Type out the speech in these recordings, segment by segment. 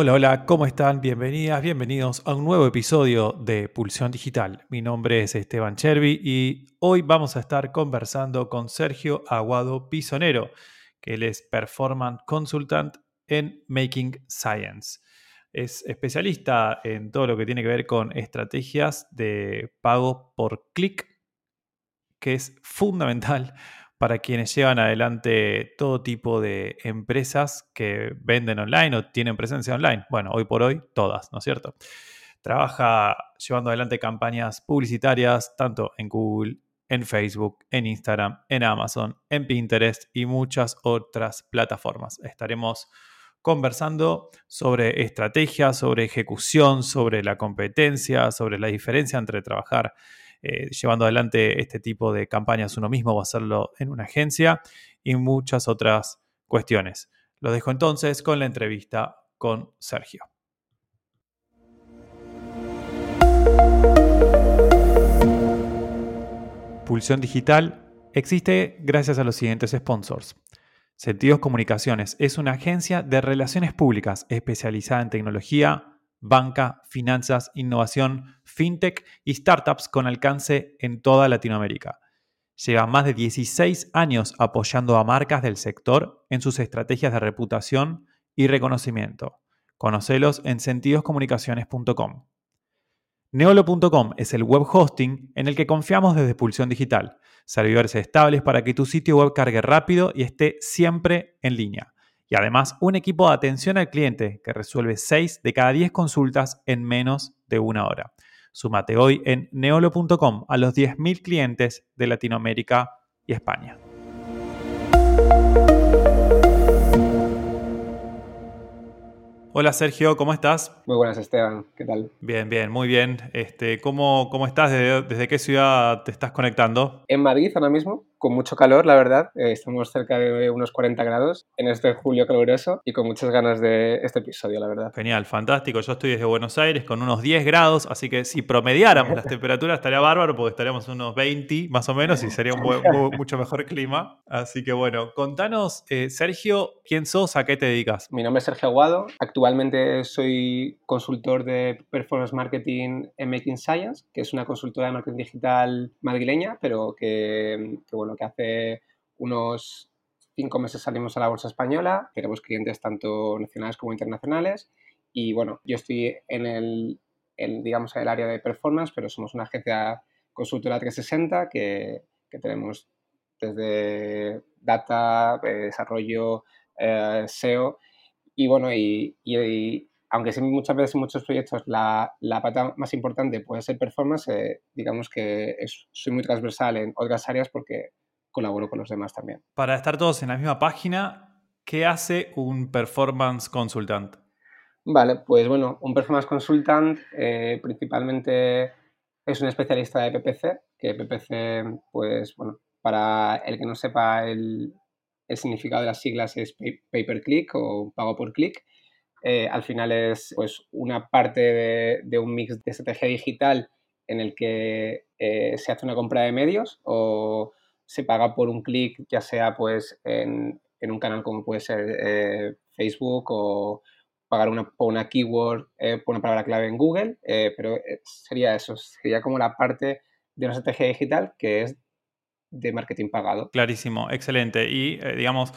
Hola, hola, ¿cómo están? Bienvenidas, bienvenidos a un nuevo episodio de Pulsión Digital. Mi nombre es Esteban Chervi y hoy vamos a estar conversando con Sergio Aguado Pisonero, que él es Performance Consultant en Making Science. Es especialista en todo lo que tiene que ver con estrategias de pago por clic, que es fundamental para quienes llevan adelante todo tipo de empresas que venden online o tienen presencia online. Bueno, hoy por hoy todas, ¿no es cierto? Trabaja llevando adelante campañas publicitarias tanto en Google, en Facebook, en Instagram, en Amazon, en Pinterest y muchas otras plataformas. Estaremos conversando sobre estrategia, sobre ejecución, sobre la competencia, sobre la diferencia entre trabajar eh, llevando adelante este tipo de campañas uno mismo o hacerlo en una agencia y muchas otras cuestiones. Lo dejo entonces con la entrevista con Sergio. Pulsión Digital existe gracias a los siguientes sponsors. Sentidos Comunicaciones es una agencia de relaciones públicas especializada en tecnología, banca, finanzas, innovación, fintech y startups con alcance en toda Latinoamérica. Lleva más de 16 años apoyando a marcas del sector en sus estrategias de reputación y reconocimiento. Conocelos en sentidoscomunicaciones.com. Neolo.com es el web hosting en el que confiamos desde Pulsión Digital. Servidores estables para que tu sitio web cargue rápido y esté siempre en línea y además un equipo de atención al cliente que resuelve 6 de cada 10 consultas en menos de una hora. Súmate hoy en neolo.com a los 10.000 clientes de Latinoamérica y España. Hola Sergio, ¿cómo estás? Muy buenas Esteban, ¿qué tal? Bien, bien, muy bien. Este, ¿cómo, ¿Cómo estás? ¿Desde, ¿Desde qué ciudad te estás conectando? En Madrid ahora mismo, con mucho calor, la verdad. Eh, estamos cerca de unos 40 grados en este julio caluroso y con muchas ganas de este episodio, la verdad. Genial, fantástico. Yo estoy desde Buenos Aires con unos 10 grados, así que si promediáramos las temperaturas estaría bárbaro porque estaríamos unos 20 más o menos y sería un mucho mejor clima. Así que bueno, contanos, eh, Sergio, ¿quién sos? ¿A qué te dedicas? Mi nombre es Sergio Aguado. Actualmente soy consultor de Performance Marketing en Making Science, que es una consultora de marketing digital madrileña, pero que, que bueno, que hace unos cinco meses salimos a la bolsa española, tenemos clientes tanto nacionales como internacionales. Y bueno, yo estoy en el, digamos, en el área de performance, pero somos una agencia consultora 360 que, que tenemos desde data, eh, desarrollo, eh, SEO y bueno, y, aunque muchas veces en muchos proyectos la, la pata más importante puede ser performance, eh, digamos que soy muy transversal en otras áreas porque colaboro con los demás también. Para estar todos en la misma página, ¿qué hace un performance consultant? Vale, pues bueno, un performance consultant eh, principalmente es un especialista de PPC, que PPC, pues bueno, para el que no sepa el, significado de las siglas es pay per click o pago por click. Eh, al final es pues una parte de, un mix de estrategia digital en el que eh, se hace una compra de medios o se paga por un clic, ya sea pues en, un canal como puede ser eh, Facebook o pagar una, por una keyword, eh, por una palabra clave en Google, eh, pero sería eso, sería como la parte de una estrategia digital que es de marketing pagado. Clarísimo, excelente. Y digamos,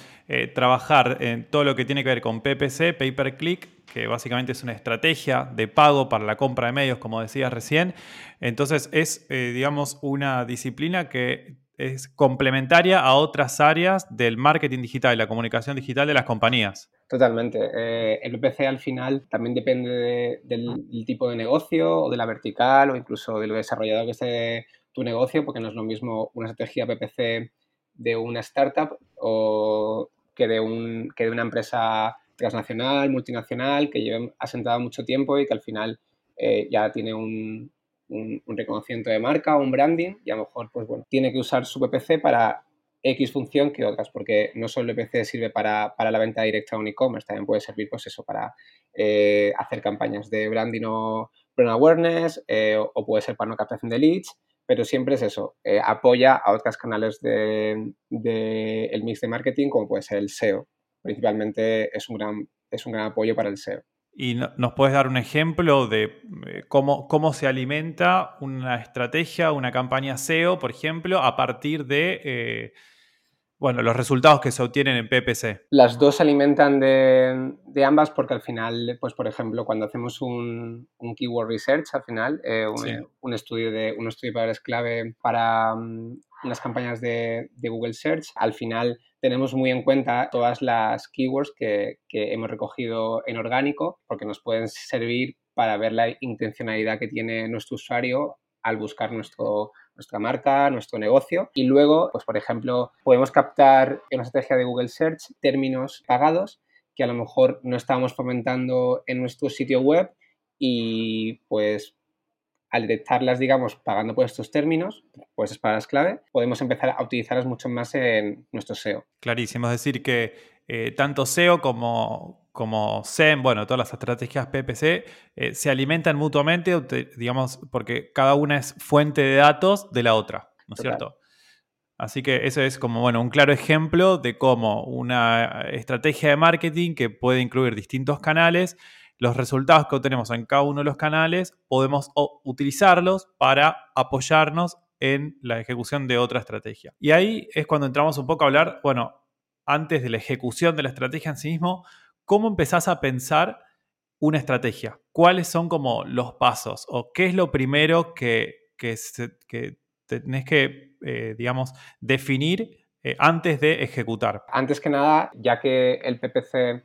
trabajar en todo lo que tiene que ver con PPC, Pay Per Click, que básicamente es una estrategia de pago para la compra de medios, como decías recién. Entonces es, digamos, una disciplina que es complementaria a otras áreas del marketing digital y la comunicación digital de las compañías. Totalmente. Eh, el PPC al final también depende del, tipo de negocio o de la vertical o incluso de lo desarrollado que esté tu negocio, porque no es lo mismo una estrategia PPC de una startup o que de, un, que de una empresa transnacional, multinacional, que lleva asentada mucho tiempo y que al final eh, ya tiene un, un, reconocimiento de marca, un branding, y a lo mejor, pues bueno, tiene que usar su PPC para X función que otras, porque no solo el PPC sirve para, la venta directa a un e-commerce, también puede servir, pues eso, para eh, hacer campañas de branding o brand awareness, eh, o puede ser para una captación de leads, pero siempre es eso, eh, apoya a otros canales del de, mix de marketing, como puede ser el SEO. Principalmente es un gran, es un gran apoyo para el SEO. ¿Y nos puedes dar un ejemplo de eh, cómo, cómo se alimenta una estrategia, una campaña SEO, por ejemplo, a partir de eh, bueno, los resultados que se obtienen en PPC? Las dos se alimentan de, ambas porque al final, pues por ejemplo, cuando hacemos un, keyword research, al final, eh, un, estudio de un estudio para clave para um, unas campañas de, de Google Search, al final tenemos muy en cuenta todas las keywords que, hemos recogido en orgánico porque nos pueden servir para ver la intencionalidad que tiene nuestro usuario al buscar nuestro, nuestra marca, nuestro negocio. Y luego, pues por ejemplo, podemos captar en una estrategia de Google Search términos pagados que a lo mejor no estábamos fomentando en nuestro sitio web y pues al detectarlas, digamos, pagando por estos términos, pues es palabras clave, podemos empezar a utilizarlas mucho más en nuestro SEO. Clarísimo, es decir, que eh, tanto SEO como, como SEM, bueno, todas las estrategias PPC, eh, se alimentan mutuamente, digamos, porque cada una es fuente de datos de la otra, ¿no es cierto? Así que eso es como, bueno, un claro ejemplo de cómo una estrategia de marketing que puede incluir distintos canales los resultados que obtenemos en cada uno de los canales podemos utilizarlos para apoyarnos en la ejecución de otra estrategia. Y ahí es cuando entramos un poco a hablar, bueno, antes de la ejecución de la estrategia en sí mismo, ¿cómo empezás a pensar una estrategia? ¿Cuáles son como los pasos? ¿O qué es lo primero que, que, tenés que, eh, digamos, definir eh, antes de ejecutar? Antes que nada, ya que el PPC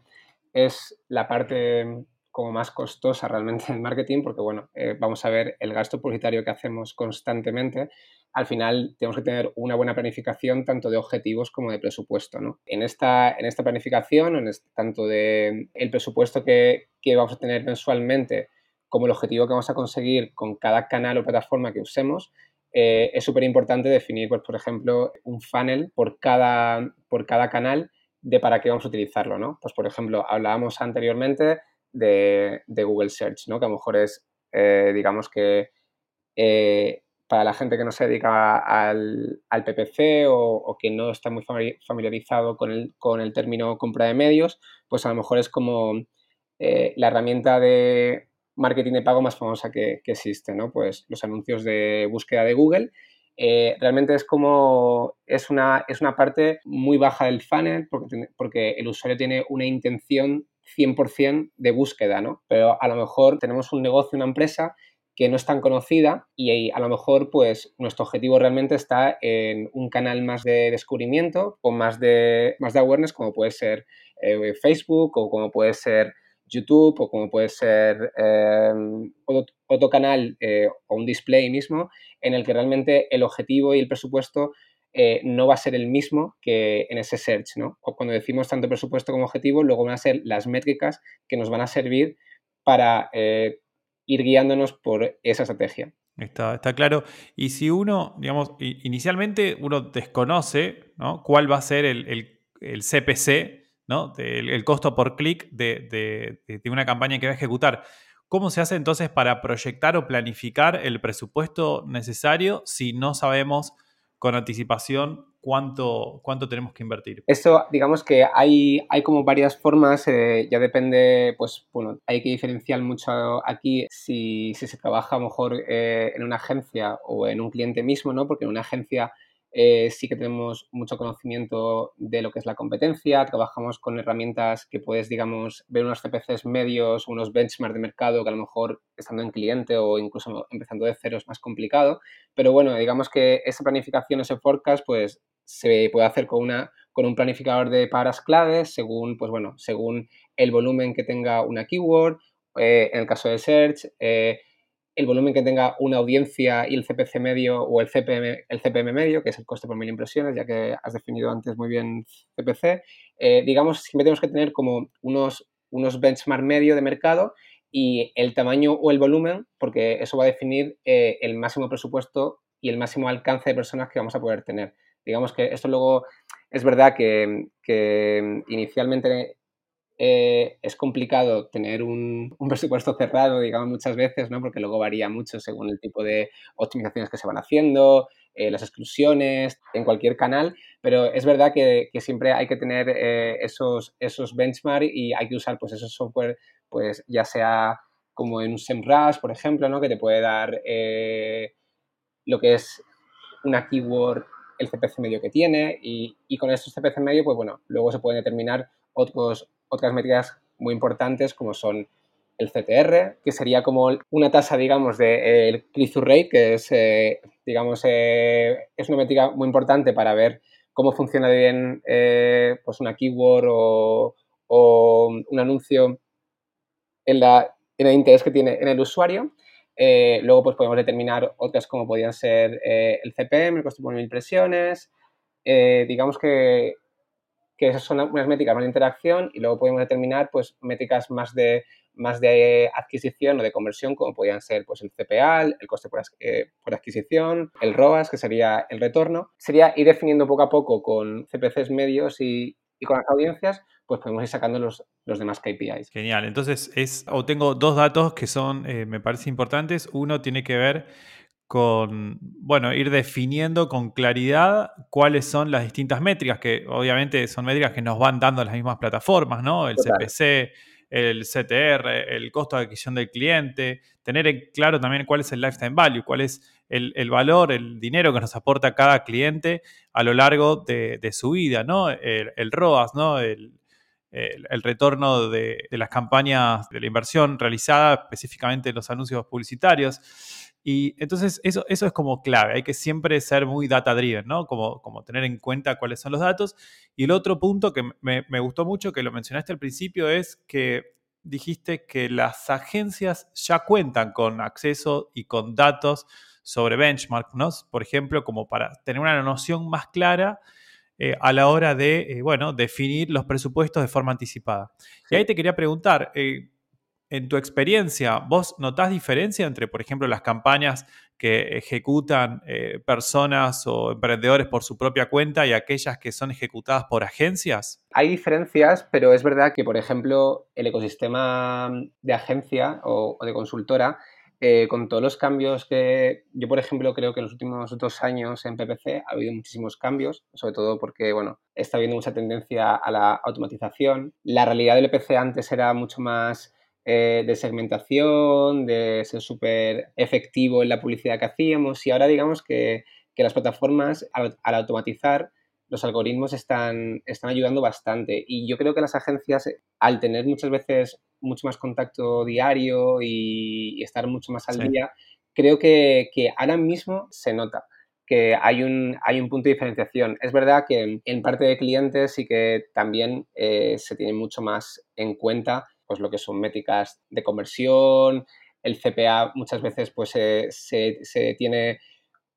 es la parte como más costosa realmente en marketing, porque bueno, eh, vamos a ver el gasto publicitario que hacemos constantemente, al final tenemos que tener una buena planificación tanto de objetivos como de presupuesto. ¿no? En, esta, en esta planificación, en tanto de el presupuesto que, que vamos a tener mensualmente como el objetivo que vamos a conseguir con cada canal o plataforma que usemos, eh, es súper importante definir, pues, por ejemplo, un funnel por cada, por cada canal de para qué vamos a utilizarlo, ¿no? Pues, por ejemplo, hablábamos anteriormente de, Google Search, ¿no? Que a lo mejor es, eh, digamos que eh, para la gente que no se dedica al, PPC o, que no está muy familiarizado con el, con el término compra de medios, pues a lo mejor es como eh, la herramienta de marketing de pago más famosa que, existe, ¿no? Pues los anuncios de búsqueda de Google. realmente es como, es una, es una parte muy baja del funnel porque, porque el usuario tiene una intención 100% de búsqueda, ¿no? Pero a lo mejor tenemos un negocio, una empresa que no es tan conocida y a lo mejor pues nuestro objetivo realmente está en un canal más de descubrimiento o más de, más de awareness como puede ser eh, Facebook o como puede ser YouTube o como puede ser eh, otro, canal eh, o un display mismo en el que realmente el objetivo y el presupuesto eh, no va a ser el mismo que en ese search, ¿no? Cuando decimos tanto presupuesto como objetivo, luego van a ser las métricas que nos van a servir para eh, ir guiándonos por esa estrategia. Está, claro. Y si uno, digamos, inicialmente uno desconoce ¿no? cuál va a ser el, CPC, ¿no? el, costo por clic de, de, una campaña que va a ejecutar. ¿Cómo se hace entonces para proyectar o planificar el presupuesto necesario si no sabemos con anticipación cuánto, cuánto tenemos que invertir. Esto, digamos que hay, hay como varias formas, eh, ya depende, pues bueno, hay que diferenciar mucho aquí si, si se trabaja mejor eh, en una agencia o en un cliente mismo, ¿no? Porque en una agencia eh, sí que tenemos mucho conocimiento de lo que es la competencia, trabajamos con herramientas que puedes, digamos, ver unos CPCs medios, unos benchmarks de mercado que a lo mejor estando en cliente o incluso empezando de cero es más complicado, pero bueno, digamos que esa planificación, ese forecast, pues se puede hacer con, una, con un planificador de palabras claves según, pues bueno, según el volumen que tenga una keyword, eh, en el caso de search, eh, el volumen que tenga una audiencia y el CPC medio o el CPM, el CPM medio, que es el coste por mil impresiones, ya que has definido antes muy bien CPC, eh, digamos, siempre tenemos que tener como unos, unos benchmark medio de mercado y el tamaño o el volumen, porque eso va a definir eh, el máximo presupuesto y el máximo alcance de personas que vamos a poder tener. Digamos que esto luego es verdad que, que inicialmente eh, es complicado tener un, presupuesto cerrado, digamos, muchas veces, ¿no? Porque luego varía mucho según el tipo de optimizaciones que se van haciendo, eh, las exclusiones, en cualquier canal, pero es verdad que, siempre hay que tener eh, esos, esos benchmarks y hay que usar pues esos software pues ya sea como en un SEMrush, por ejemplo, ¿no? que te puede dar lo que es una keyword, el CPC medio que tiene y, con estos CPC medio, pues bueno, luego se pueden determinar otros, otras métricas muy importantes como son el CTR, que sería como una tasa, digamos, de eh, click-through rate, que es, eh, digamos, es una métrica muy importante para ver cómo funciona bien pues una keyword o, un anuncio en, la, en el interés que tiene en el usuario. Eh, luego pues podemos determinar otras como podrían ser eh, el CPM, el coste por mil impresiones. Eh, digamos que, que esas son unas métricas más de interacción y luego podemos determinar pues métricas más de, más de adquisición o de conversión como podrían ser pues el CPA, el coste por, por, adquisición, el ROAS que sería el retorno. Sería ir definiendo poco a poco con CPCs medios y, y con las audiencias pues podemos ir sacando los, los demás KPIs. Genial, entonces es, o tengo dos datos que son, eh, me parece importantes. Uno tiene que ver con, bueno, ir definiendo con claridad cuáles son las distintas métricas, que obviamente son métricas que nos van dando las mismas plataformas, ¿no? El CPC, el CTR, el costo de adquisición del cliente, tener claro también cuál es el lifetime value, cuál es el, valor, el dinero que nos aporta cada cliente a lo largo de, su vida, ¿no? El, el ROAS, ¿no? El, el, retorno de, las campañas de la inversión realizada, específicamente en los anuncios publicitarios. Y entonces eso, eso es como clave, hay que siempre ser muy data driven, ¿no? Como, como tener en cuenta cuáles son los datos. Y el otro punto que me, me gustó mucho, que lo mencionaste al principio, es que dijiste que las agencias ya cuentan con acceso y con datos sobre benchmark, ¿no? Por ejemplo, como para tener una noción más clara eh, a la hora de, eh, bueno, definir los presupuestos de forma anticipada. Y ahí te quería preguntar, eh, en tu experiencia, ¿vos notás diferencia entre, por ejemplo, las campañas que ejecutan personas o emprendedores por su propia cuenta y aquellas que son ejecutadas por agencias? Hay diferencias, pero es verdad que, por ejemplo, el ecosistema de agencia o de consultora eh, con todos los cambios que yo, por ejemplo, creo que en los últimos dos años en PPC ha habido muchísimos cambios, sobre todo porque, bueno, está habiendo mucha tendencia a la automatización. La realidad del EPC antes era mucho más eh, de segmentación, de ser súper efectivo en la publicidad que hacíamos y ahora digamos que, que las plataformas al, al automatizar los algoritmos están, están ayudando bastante. Y yo creo que las agencias, al tener muchas veces mucho más contacto diario y, estar mucho más al día, creo que, ahora mismo se nota que hay un, hay un punto de diferenciación. Es verdad que en parte de clientes sí que también eh, se tiene mucho más en cuenta pues, lo que son métricas de conversión, el CPA muchas veces pues, se, se tiene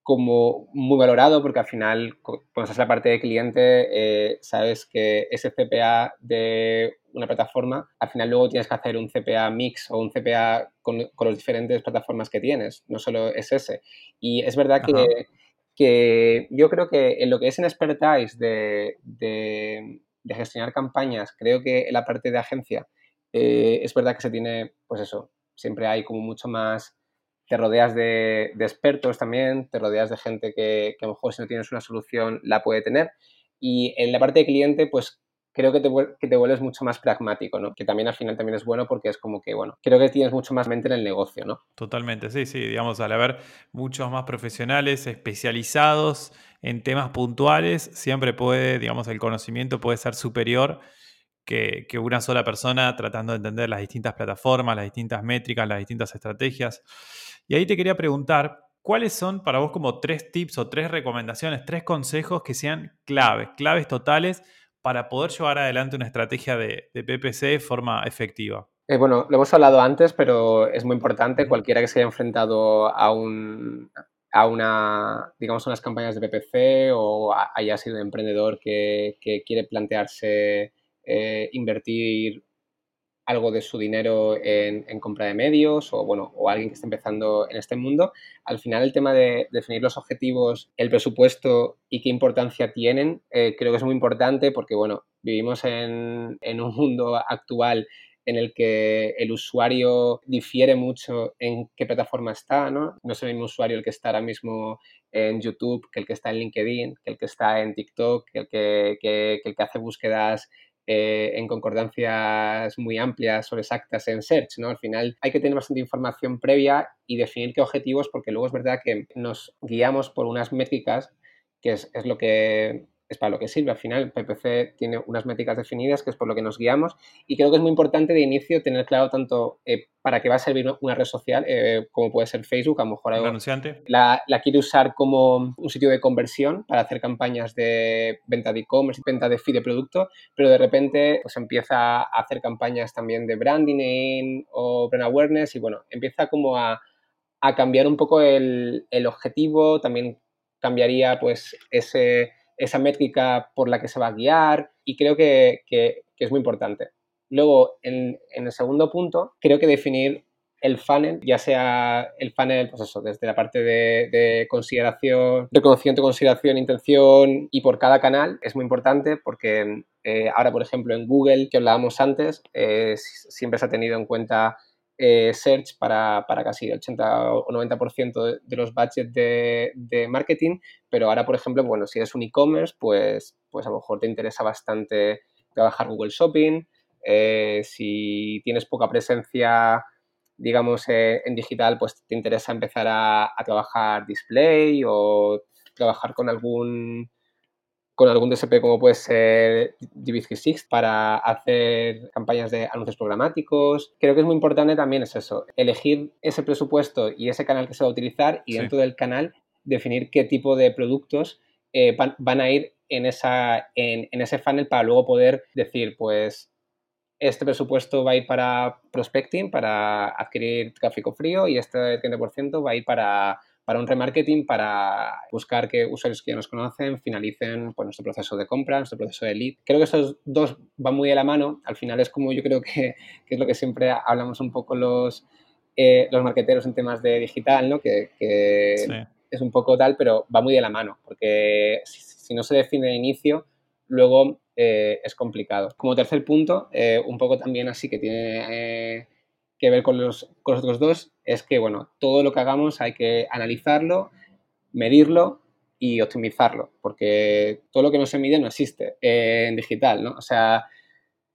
como muy valorado porque al final, cuando estás en la parte de cliente, eh, sabes que ese CPA de una plataforma, al final luego tienes que hacer un CPA mix o un CPA con, con las diferentes plataformas que tienes, no solo es ese. Y es verdad que, que, yo creo que en lo que es en expertise de, de, gestionar campañas, creo que en la parte de agencia eh, es verdad que se tiene, pues eso, siempre hay como mucho más te rodeas de, expertos también, te rodeas de gente que, a lo mejor si no tienes una solución la puede tener. Y en la parte de cliente, pues creo que te, que te vuelves mucho más pragmático, ¿no? Que también al final también es bueno porque es como que, bueno, creo que tienes mucho más mente en el negocio, ¿no? Totalmente, sí, sí, digamos, al haber muchos más profesionales especializados en temas puntuales, siempre puede, digamos, el conocimiento puede ser superior que, que, una sola persona tratando de entender las distintas plataformas, las distintas métricas, las distintas estrategias. Y ahí te quería preguntar, ¿cuáles son para vos como tres tips o tres recomendaciones, tres consejos que sean claves, claves totales para poder llevar adelante una estrategia de, PPC de forma efectiva? Eh, bueno, lo hemos hablado antes, pero es muy importante. Cualquiera que se haya enfrentado a un, a una, digamos, unas campañas de PPC o haya sido emprendedor que, quiere plantearse eh, invertir algo de su dinero en, compra de medios o, bueno, o alguien que está empezando en este mundo, al final el tema de definir los objetivos, el presupuesto y qué importancia tienen, eh, creo que es muy importante porque, bueno, vivimos en, un mundo actual en el que el usuario difiere mucho en qué plataforma está, ¿no? No es el mismo usuario el que está ahora mismo en YouTube que el que está en LinkedIn, que el que está en TikTok, que el que, que el que hace búsquedas eh, en concordancias muy amplias o exactas en Search, ¿no? Al final hay que tener bastante información previa y definir qué objetivos, porque luego es verdad que nos guiamos por unas métricas, que es, es lo que es para lo que sirve. Al final, PPC tiene unas métricas definidas, que es por lo que nos guiamos, y creo que es muy importante de inicio tener claro tanto eh, para qué va a servir una red social, eh, como puede ser Facebook, a lo mejor anunciante. La, la quiere usar como un sitio de conversión para hacer campañas de venta de e-commerce, venta de feed de producto, pero de repente pues empieza a hacer campañas también de branding o brand awareness y bueno, empieza como a, a cambiar un poco el, el objetivo, también cambiaría pues ese esa métrica por la que se va a guiar y creo que, es muy importante. Luego, en, el segundo punto, creo que definir el funnel, ya sea el funnel, pues eso, desde la parte de, consideración, reconocimiento, consideración, intención y por cada canal es muy importante porque eh, ahora, por ejemplo, en Google, que hablábamos antes, eh, siempre se ha tenido en cuenta eh, search para, casi el 80 o 90% de, los budgets de, marketing, pero ahora, por ejemplo, bueno, si eres un e-commerce, pues, pues a lo mejor te interesa bastante trabajar Google Shopping. Eh, si tienes poca presencia, digamos, eh, en digital, pues te interesa empezar a trabajar display o trabajar con algún con algún DSP como puede ser DV360 para hacer campañas de anuncios programáticos. Creo que es muy importante también es eso, elegir ese presupuesto y ese canal que se va a utilizar y dentro del canal definir qué tipo de productos eh, van, a ir en, esa, en, ese funnel para luego poder decir, pues este presupuesto va a ir para prospecting, para adquirir tráfico frío y este 30% va a ir para para un remarketing, para buscar que usuarios que ya nos conocen finalicen pues, nuestro proceso de compra, nuestro proceso de lead. Creo que esos dos van muy de la mano. Al final es como yo creo que, es lo que siempre hablamos un poco los, eh, los marqueteros en temas de digital, ¿no? que, es un poco tal, pero va muy de la mano, porque si, no se define de inicio, luego eh, es complicado. Como tercer punto, eh, un poco también así que tiene que ver con los, con los otros dos es que, bueno, todo lo que hagamos hay que analizarlo, medirlo y optimizarlo, porque todo lo que no se mide no existe en digital, ¿no? O sea,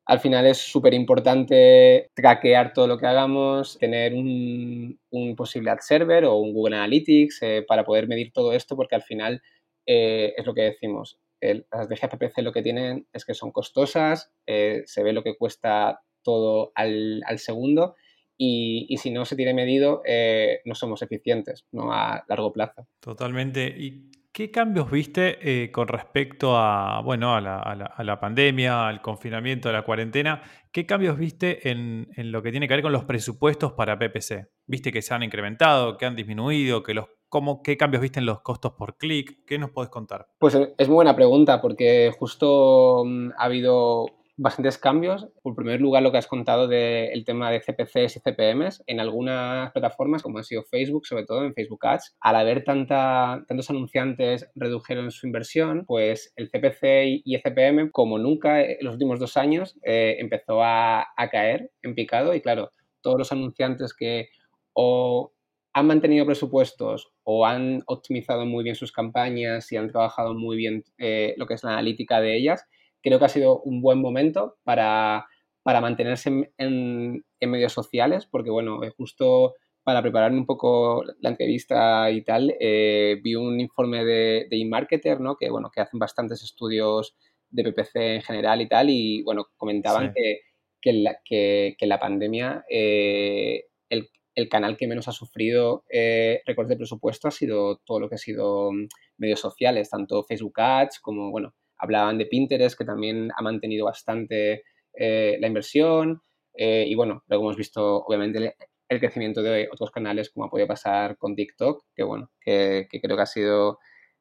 al final es súper importante traquear todo lo que hagamos, tener un, posible ad server o un Google Analytics eh, para poder medir todo esto, porque al final eh, es lo que decimos. las estrategias lo que tienen es que son costosas, eh, se ve lo que cuesta todo al, al segundo y, si no se tiene medido, eh, no somos eficientes ¿no? a largo plazo. Totalmente. ¿Y qué cambios viste eh, con respecto a, bueno, a la, pandemia, al confinamiento, a la cuarentena? ¿Qué cambios viste en, lo que tiene que ver con los presupuestos para PPC? ¿Viste que se han incrementado, que han disminuido, que los ¿Cómo, ¿Qué cambios viste en los costos por clic? ¿Qué nos puedes contar? Pues eh, es muy buena pregunta porque justo mm, ha habido bastantes cambios. Por primer lugar, lo que has contado del tema de CPCs y CPMs en algunas plataformas, como ha sido Facebook, sobre todo en Facebook Ads, al haber tanta, tantos anunciantes redujeron su inversión, pues el CPC y el CPM, como nunca en los últimos dos años, eh, empezó a, a caer en picado y claro, todos los anunciantes que o han mantenido presupuestos o han optimizado muy bien sus campañas y han trabajado muy bien eh, lo que es la analítica de ellas, creo que ha sido un buen momento para, mantenerse en, medios sociales, porque bueno, eh, justo para preparar un poco la entrevista y tal, eh, vi un informe de, de eMarketer, ¿no? Que bueno, que hacen bastantes estudios de PPC en general y tal, y bueno, comentaban que, que, la, que, la pandemia, eh, el, el, canal que menos ha sufrido eh, recortes de presupuesto ha sido todo lo que ha sido mm, medios sociales, tanto Facebook Ads como, bueno, Hablaban de Pinterest, que también ha mantenido bastante eh, la inversión. Eh, y bueno, luego hemos visto, obviamente, el, crecimiento de otros canales, como ha podido pasar con TikTok, que bueno, que, creo que ha sido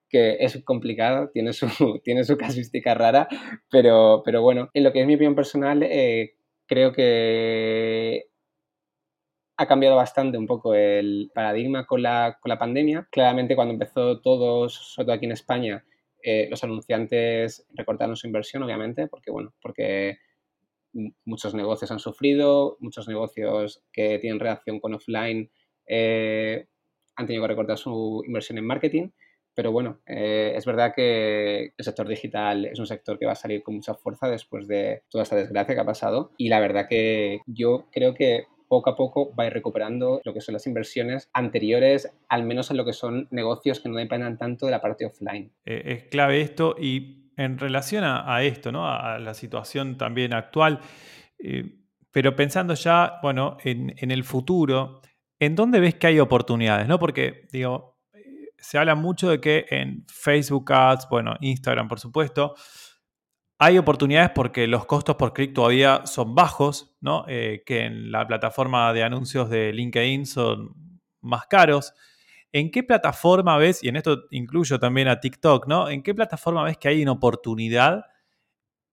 que es complicado, tiene su, tiene su casuística rara, pero, pero bueno, en lo que es mi opinión personal, eh, creo que ha cambiado bastante un poco el paradigma con la, con la pandemia. Claramente cuando empezó todo, sobre todo aquí en España, eh, los anunciantes recortaron su inversión, obviamente, porque, bueno, porque muchos negocios han sufrido, muchos negocios que tienen relación con offline eh, han tenido que recortar su inversión en marketing, pero bueno, eh, es verdad que el sector digital es un sector que va a salir con mucha fuerza después de toda esta desgracia que ha pasado. Y la verdad que yo creo que poco a poco va a ir recuperando lo que son las inversiones anteriores, al menos en lo que son negocios que no dependan tanto de la parte offline. Eh, es clave esto y en relación a, esto, ¿no? a la situación también actual, eh, pero pensando ya, bueno, en, en, el futuro, ¿en dónde ves que hay oportunidades? ¿no? Porque, digo, eh, se habla mucho de que en Facebook Ads, bueno, Instagram, por supuesto, hay oportunidades porque los costos por clic todavía son bajos, ¿no? Eh, que en la plataforma de anuncios de LinkedIn son más caros. ¿En qué plataforma ves, y en esto incluyo también a TikTok, ¿no? ¿En qué plataforma ves que hay una oportunidad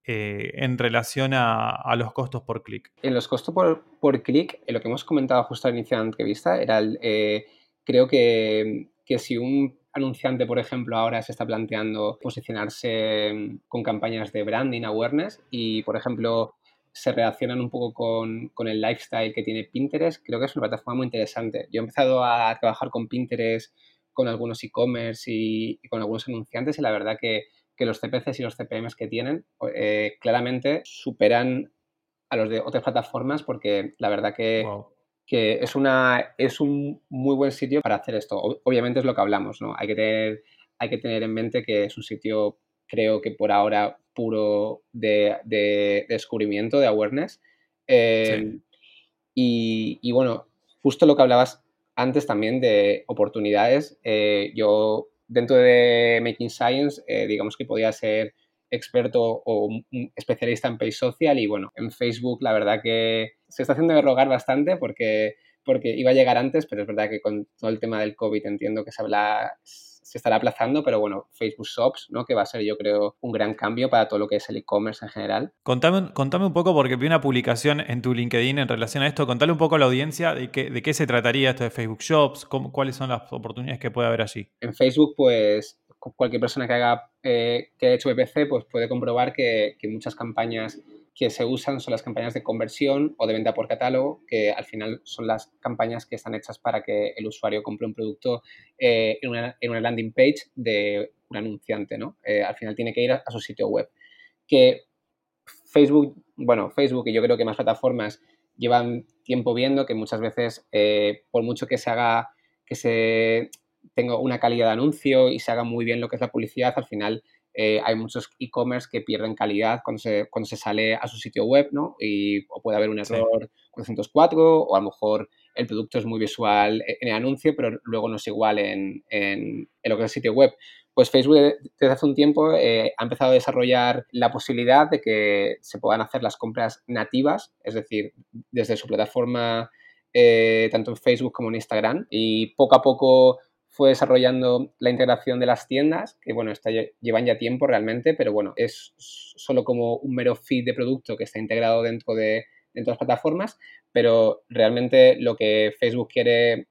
eh, en relación a, los costos por clic? En los costos por, por clic, lo que hemos comentado justo al inicio de la entrevista, era eh, creo que, que si un anunciante, por ejemplo, ahora se está planteando posicionarse mm, con campañas de branding, awareness y, por ejemplo, se relacionan un poco con, el lifestyle que tiene Pinterest, creo que es una plataforma muy interesante. Yo he empezado a trabajar con Pinterest, con algunos e-commerce y, con algunos anunciantes y la verdad que, los CPCs y los CPMs que tienen eh, claramente superan a los de otras plataformas porque la verdad que que es, una, es un muy buen sitio para hacer esto. Obviamente es lo que hablamos, ¿no? Hay que tener, hay que tener en mente que es un sitio, creo que por ahora, puro de, descubrimiento, de awareness. Eh, y, bueno, justo lo que hablabas antes también de oportunidades, eh, yo dentro de Making Science, eh, digamos que podía ser experto o especialista en Pay Social y bueno, en Facebook la verdad que se está haciendo de rogar bastante porque, porque iba a llegar antes, pero es verdad que con todo el tema del COVID entiendo que se habla se estará aplazando, pero bueno, Facebook Shops, ¿no? Que va a ser, yo creo, un gran cambio para todo lo que es el e-commerce en general. Contame, contame un poco, porque vi una publicación en tu LinkedIn en relación a esto. Contale un poco a la audiencia de qué, de qué se trataría esto de Facebook Shops, cuáles son las oportunidades que puede haber allí. En Facebook, pues cualquier persona que haya, eh, que haya hecho VPC pues puede comprobar que, muchas campañas que se usan son las campañas de conversión o de venta por catálogo, que al final son las campañas que están hechas para que el usuario compre un producto eh, en, una, en, una, landing page de un anunciante, ¿no? Eh, al final tiene que ir a, su sitio web. Que Facebook, bueno, Facebook y yo creo que más plataformas llevan tiempo viendo que muchas veces, por mucho que se haga, que se tenga una calidad de anuncio y se haga muy bien lo que es la publicidad, al final eh, hay muchos e-commerce que pierden calidad cuando se, cuando se sale a su sitio web, ¿no? Y o puede haber un error 404 o a lo mejor el producto es muy visual en el anuncio, pero luego no es igual en, en, lo que es el sitio web. Pues Facebook desde hace un tiempo eh, ha empezado a desarrollar la posibilidad de que se puedan hacer las compras nativas, es decir, desde su plataforma, eh, tanto en Facebook como en Instagram, y poco a poco fue desarrollando la integración de las tiendas, que bueno, está, llevan ya tiempo realmente, pero bueno, es solo como un mero feed de producto que está integrado dentro de, dentro de las plataformas, pero realmente lo que Facebook quiere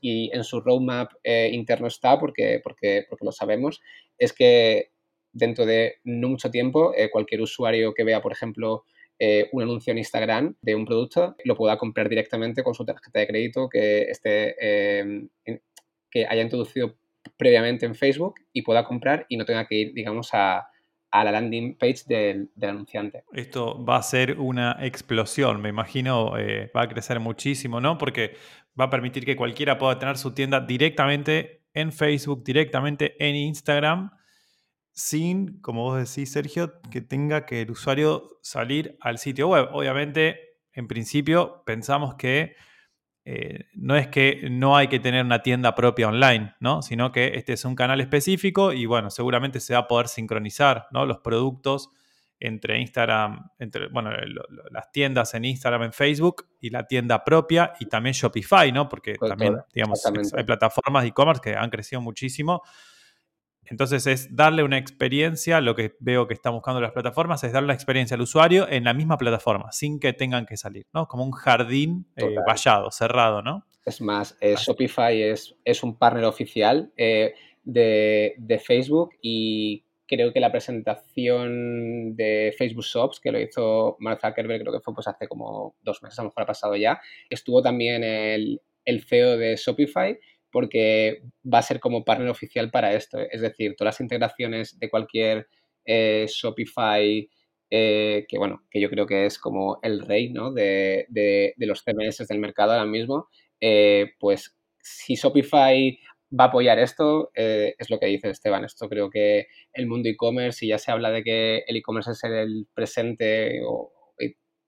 y en su roadmap eh, interno está, porque, porque, porque lo sabemos, es que dentro de no mucho tiempo eh, cualquier usuario que vea, por ejemplo, eh, un anuncio en Instagram de un producto, lo pueda comprar directamente con su tarjeta de crédito que esté que haya introducido previamente en Facebook y pueda comprar y no tenga que ir, digamos, a, la landing page del, anunciante. Esto va a ser una explosión, me imagino, eh, va a crecer muchísimo, ¿no? Porque va a permitir que cualquiera pueda tener su tienda directamente en Facebook, directamente en Instagram, sin, como vos decís, Sergio, que tenga que el usuario salir al sitio web. Obviamente, en principio, pensamos que eh, no es que no hay que tener una tienda propia online, ¿no? sino que este es un canal específico y bueno, seguramente se va a poder sincronizar ¿no? los productos entre Instagram, entre bueno, las tiendas en Instagram, en Facebook y la tienda propia y también Shopify, ¿no? Porque también, digamos, hay plataformas de e-commerce que han crecido muchísimo entonces es darle una experiencia, lo que veo que están buscando las plataformas es darle la experiencia al usuario en la misma plataforma, sin que tengan que salir, ¿no? Como un jardín eh, vallado, cerrado, ¿no? Es más, eh, Shopify es, es, un partner oficial eh, de, Facebook y creo que la presentación de Facebook Shops, que lo hizo Mark Zuckerberg, creo que fue pues hace como dos meses, a lo mejor ha pasado ya, estuvo también el, el CEO de Shopify porque va a ser como partner oficial para esto. Es decir, todas las integraciones de cualquier eh, Shopify, eh, que bueno, que yo creo que es como el rey ¿no? de, de, los CMS del mercado ahora mismo, eh, pues si Shopify va a apoyar esto, es lo que dice Esteban. Esto creo que el mundo e-commerce, y ya se habla de que el e-commerce es el presente,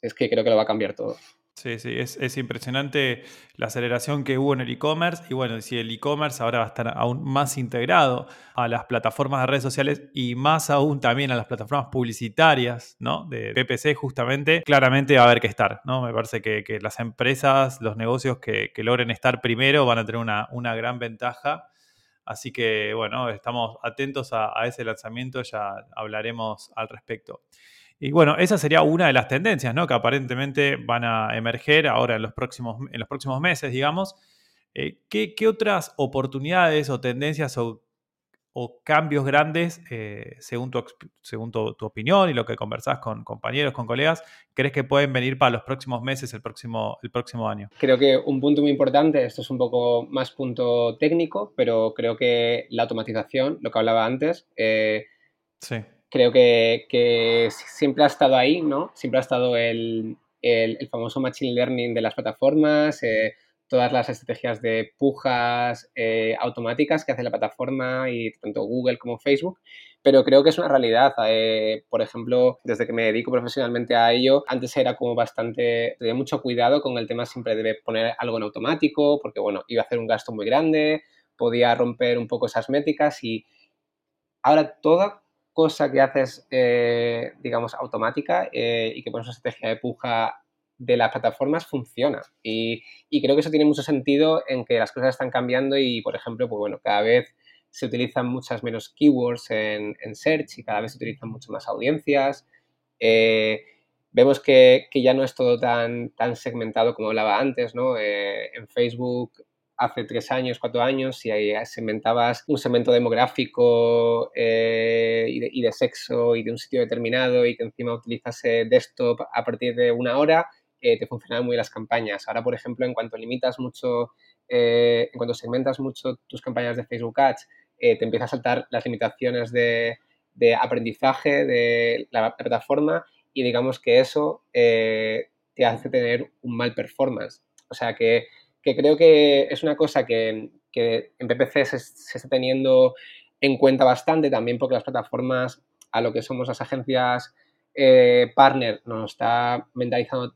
es que creo que lo va a cambiar todo. Sí, sí, es, impresionante la aceleración que hubo en el e-commerce y bueno, si el e-commerce ahora va a estar aún más integrado a las plataformas de redes sociales y más aún también a las plataformas publicitarias, ¿no? De PPC justamente, claramente va a haber que estar, ¿no? Me parece que, las empresas, los negocios que, logren estar primero van a tener una, una gran ventaja. Así que bueno, estamos atentos a ese lanzamiento, ya hablaremos al respecto. Y bueno, esa sería una de las tendencias, ¿no? Que aparentemente van a emerger ahora en los próximos, en los próximos meses, digamos. Eh, ¿qué, otras oportunidades o tendencias o, cambios grandes, eh, según, tu, según tu, opinión y lo que conversás con compañeros, con colegas, crees que pueden venir para los próximos meses, el próximo, el próximo año? Creo que un punto muy importante, esto es un poco más punto técnico, pero creo que la automatización, lo que hablaba antes, eh, sí creo que, siempre ha estado ahí, ¿no? Siempre ha estado el, famoso machine learning de las plataformas, eh, todas las estrategias de pujas eh, automáticas que hace la plataforma y tanto Google como Facebook, pero creo que es una realidad. Eh, por ejemplo, desde que me dedico profesionalmente a ello, antes era como bastante, tenía mucho cuidado con el tema siempre de poner algo en automático, porque bueno, iba a hacer un gasto muy grande, podía romper un poco esas métricas y ahora toda cosa que haces, eh, digamos, automática eh, y que pones una estrategia de puja de las plataformas funciona. Y, creo que eso tiene mucho sentido en que las cosas están cambiando y, por ejemplo, pues bueno, cada vez se utilizan muchas menos keywords en, search y cada vez se utilizan mucho más audiencias. Eh, vemos que, ya no es todo tan, tan segmentado como hablaba antes, ¿no? en Facebook hace tres años, cuatro años, si segmentabas un segmento demográfico eh, y, de, sexo y de un sitio determinado y que encima utilizas desktop a partir de una hora, eh, te funcionaban muy las campañas. Ahora, por ejemplo, en cuanto limitas mucho, eh, en cuanto segmentas mucho tus campañas de Facebook Ads, te empieza a saltar las limitaciones de, aprendizaje de la plataforma y digamos que eso te hace tener un mal performance. O sea que que creo que es una cosa que, en PPC se, está teniendo en cuenta bastante también porque las plataformas a lo que somos las agencias eh, partner nos está mentalizando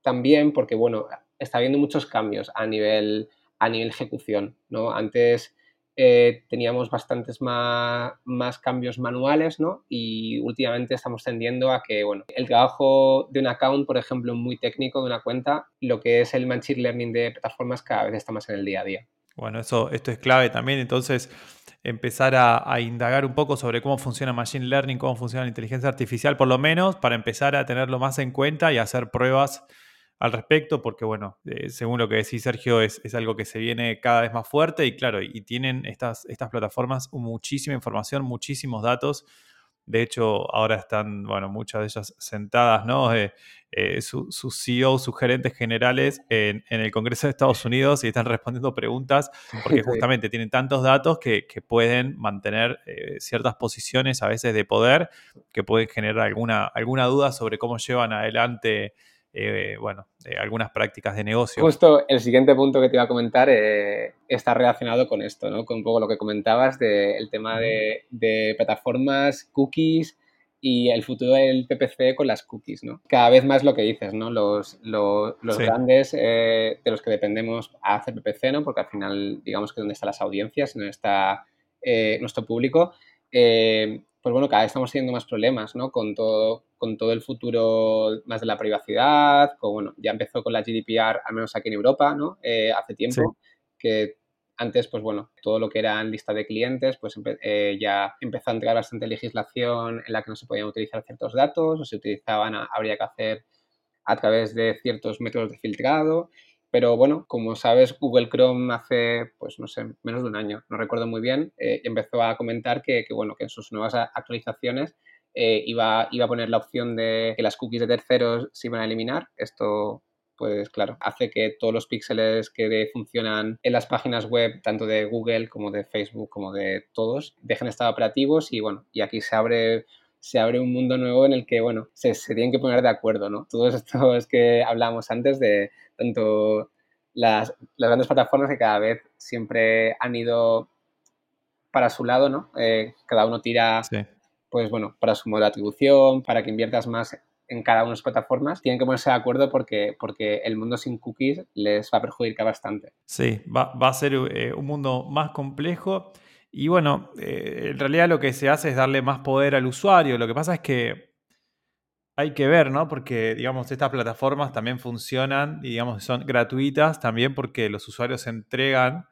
también porque, bueno, está habiendo muchos cambios a nivel, a nivel ejecución, ¿no? Antes eh, teníamos bastantes más, cambios manuales, ¿no? Y últimamente estamos tendiendo a que, bueno, el trabajo de un account, por ejemplo, muy técnico de una cuenta, lo que es el machine learning de plataformas cada vez está más en el día a día. Bueno, eso, esto es clave también, entonces empezar a, a, indagar un poco sobre cómo funciona Machine Learning, cómo funciona la inteligencia artificial, por lo menos para empezar a tenerlo más en cuenta y hacer pruebas al respecto, porque bueno, eh, según lo que decís Sergio, es, algo que se viene cada vez más fuerte y claro, y tienen estas, estas plataformas muchísima información, muchísimos datos. De hecho, ahora están, bueno, muchas de ellas sentadas, ¿no? Eh, eh, sus CEO, sus gerentes generales en, el Congreso de Estados Unidos y están respondiendo preguntas porque justamente tienen tantos datos que, pueden mantener ciertas posiciones a veces de poder que pueden generar alguna, alguna duda sobre cómo llevan adelante eh, bueno, algunas prácticas de negocio. Justo el siguiente punto que te iba a comentar eh, está relacionado con esto, ¿no? Con un poco lo que comentabas del tema de, plataformas, cookies y el futuro del PPC con las cookies, ¿no? Cada vez más lo que dices, ¿no? Los, los, grandes eh, de los que dependemos a hacer PPC, ¿no? Porque al final, digamos que donde están las audiencias, donde está nuestro público, pues bueno, cada vez estamos teniendo más problemas, ¿no? Con todo, con todo el futuro más de la privacidad, con, bueno, ya empezó con la GDPR, al menos aquí en Europa, ¿no? Eh, hace tiempo, que antes, pues bueno, todo lo que era en lista de clientes, pues eh, ya empezó a entrar bastante legislación en la que no se podían utilizar ciertos datos o se utilizaban, habría que hacer a través de ciertos métodos de filtrado pero bueno, como sabes, Google Chrome hace, pues no sé, menos de un año, no recuerdo muy bien, eh, empezó a comentar que, bueno, que en sus nuevas actualizaciones eh, iba, iba a poner la opción de que las cookies de terceros se iban a eliminar. Esto pues claro, hace que todos los píxeles que funcionan en las páginas web, tanto de Google como de Facebook, como de todos, dejen de estar operativos y bueno, y aquí se abre se abre un mundo nuevo en el que, bueno, se, se tienen que poner de acuerdo, ¿no? Todos estos que hablábamos antes de tanto las, las, grandes plataformas que cada vez siempre han ido para su lado, ¿no? Eh, cada uno tira, pues bueno, para su modo de atribución, para que inviertas más en cada una de las plataformas, tienen que ponerse de acuerdo porque, porque el mundo sin cookies les va a perjudicar bastante. Sí, va, va a ser eh, un mundo más complejo y bueno, eh, en realidad lo que se hace es darle más poder al usuario. Lo que pasa es que hay que ver, ¿no? Porque, digamos, estas plataformas también funcionan y, digamos, son gratuitas también porque los usuarios entregan,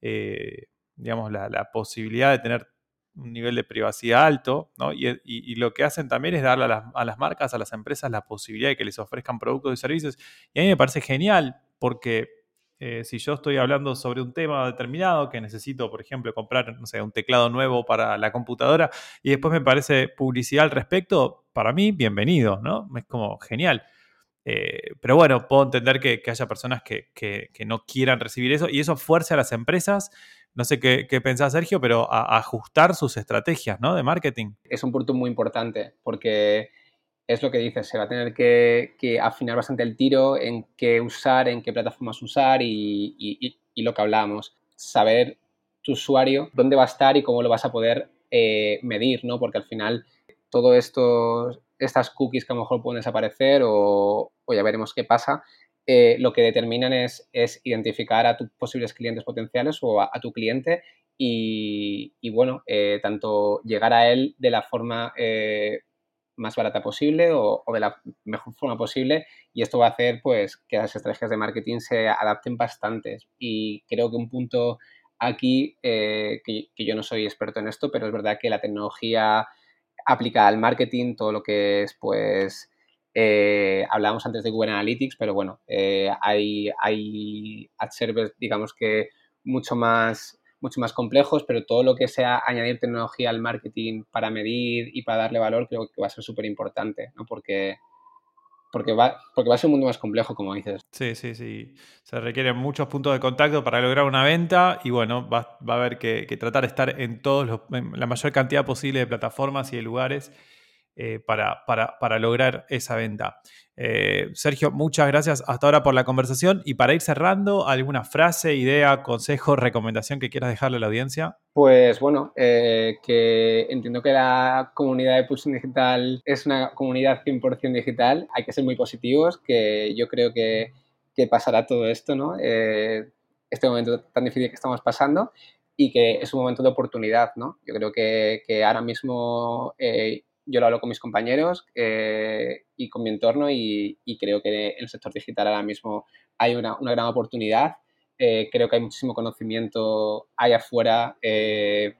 eh, digamos, la, posibilidad de tener un nivel de privacidad alto, ¿no? Y, lo que hacen también es darle a las, a las, marcas, a las empresas, la posibilidad de que les ofrezcan productos y servicios. Y a mí me parece genial porque eh, si yo estoy hablando sobre un tema determinado que necesito, por ejemplo, comprar, no sé, un teclado nuevo para la computadora y después me parece publicidad al respecto, para mí, bienvenido, ¿no? Es como genial. Eh, pero bueno, puedo entender que, haya personas que, no quieran recibir eso y eso fuerce a las empresas, no sé qué, qué pensás Sergio, pero a, ajustar sus estrategias ¿no? de marketing. Es un punto muy importante porque es lo que dices, se va a tener que, afinar bastante el tiro en qué usar, en qué plataformas usar y, lo que hablábamos, saber tu usuario, dónde va a estar y cómo lo vas a poder eh, medir, ¿no? Porque al final todo esto, estas cookies que a lo mejor pueden desaparecer o, ya veremos qué pasa, eh, lo que determinan es, es, identificar a tus posibles clientes potenciales o a, tu cliente y, bueno, eh, tanto llegar a él de la forma más barata posible o, de la mejor forma posible y esto va a hacer pues que las estrategias de marketing se adapten bastante. Y creo que un punto aquí eh, que, yo no soy experto en esto pero es verdad que la tecnología aplicada al marketing todo lo que es pues eh, hablábamos antes de Google Analytics pero bueno eh, hay hay ad servers digamos que mucho más mucho más complejos, pero todo lo que sea añadir tecnología al marketing para medir y para darle valor creo que va a ser súper importante, ¿no? Porque, porque, va, porque va a ser un mundo más complejo, como dices. Sí, sí, sí. Se requieren muchos puntos de contacto para lograr una venta y bueno, va, va a haber que, tratar de estar en todos los, en la mayor cantidad posible de plataformas y de lugares eh, para, para, para, lograr esa venta. Eh, Sergio, muchas gracias hasta ahora por la conversación y para ir cerrando, ¿alguna frase, idea, consejo, recomendación que quieras dejarle a la audiencia? Pues bueno, eh, que entiendo que la comunidad de Pulsión Digital es una comunidad 100% digital, hay que ser muy positivos, que yo creo que, que pasará todo esto, ¿no? este momento tan difícil que estamos pasando y que es un momento de oportunidad, ¿no? Yo creo que, que ahora mismo yo lo hablo con mis compañeros eh, y con mi entorno y, creo que en el sector digital ahora mismo hay una, gran oportunidad. Eh, creo que hay muchísimo conocimiento allá afuera eh,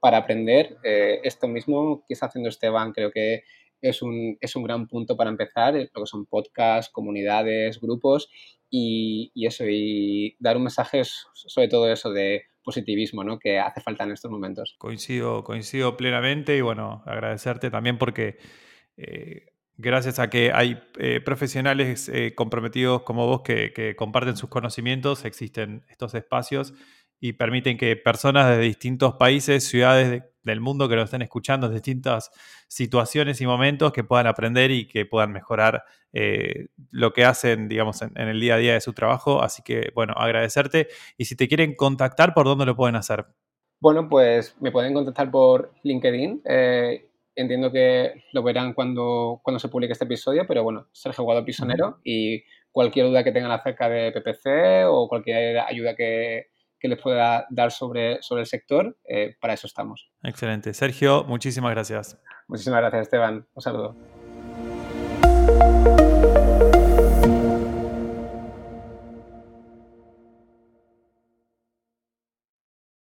para aprender. esto mismo que está haciendo Esteban creo que es un, es un gran punto para empezar, lo que son podcasts, comunidades, grupos y, y eso, y dar un mensaje sobre todo eso de positivismo ¿no? que hace falta en estos momentos. Coincido, coincido plenamente y bueno, agradecerte también porque eh, gracias a que hay eh, profesionales eh, comprometidos como vos que, que, comparten sus conocimientos, existen estos espacios y permiten que personas de distintos países, ciudades del mundo que nos estén escuchando, distintas situaciones y momentos, que puedan aprender y que puedan mejorar eh, lo que hacen, digamos, en, el día a día de su trabajo. Así que, bueno, agradecerte. Y si te quieren contactar, ¿por dónde lo pueden hacer? Bueno, pues me pueden contactar por LinkedIn. Eh, entiendo que lo verán cuando, cuando se publique este episodio, pero bueno, Sergio Guado Pisonero y cualquier duda que tengan acerca de PPC o cualquier ayuda que, que les pueda dar sobre, sobre el sector, eh, para eso estamos. Excelente. Sergio, muchísimas gracias. Muchísimas gracias, Esteban. Un saludo.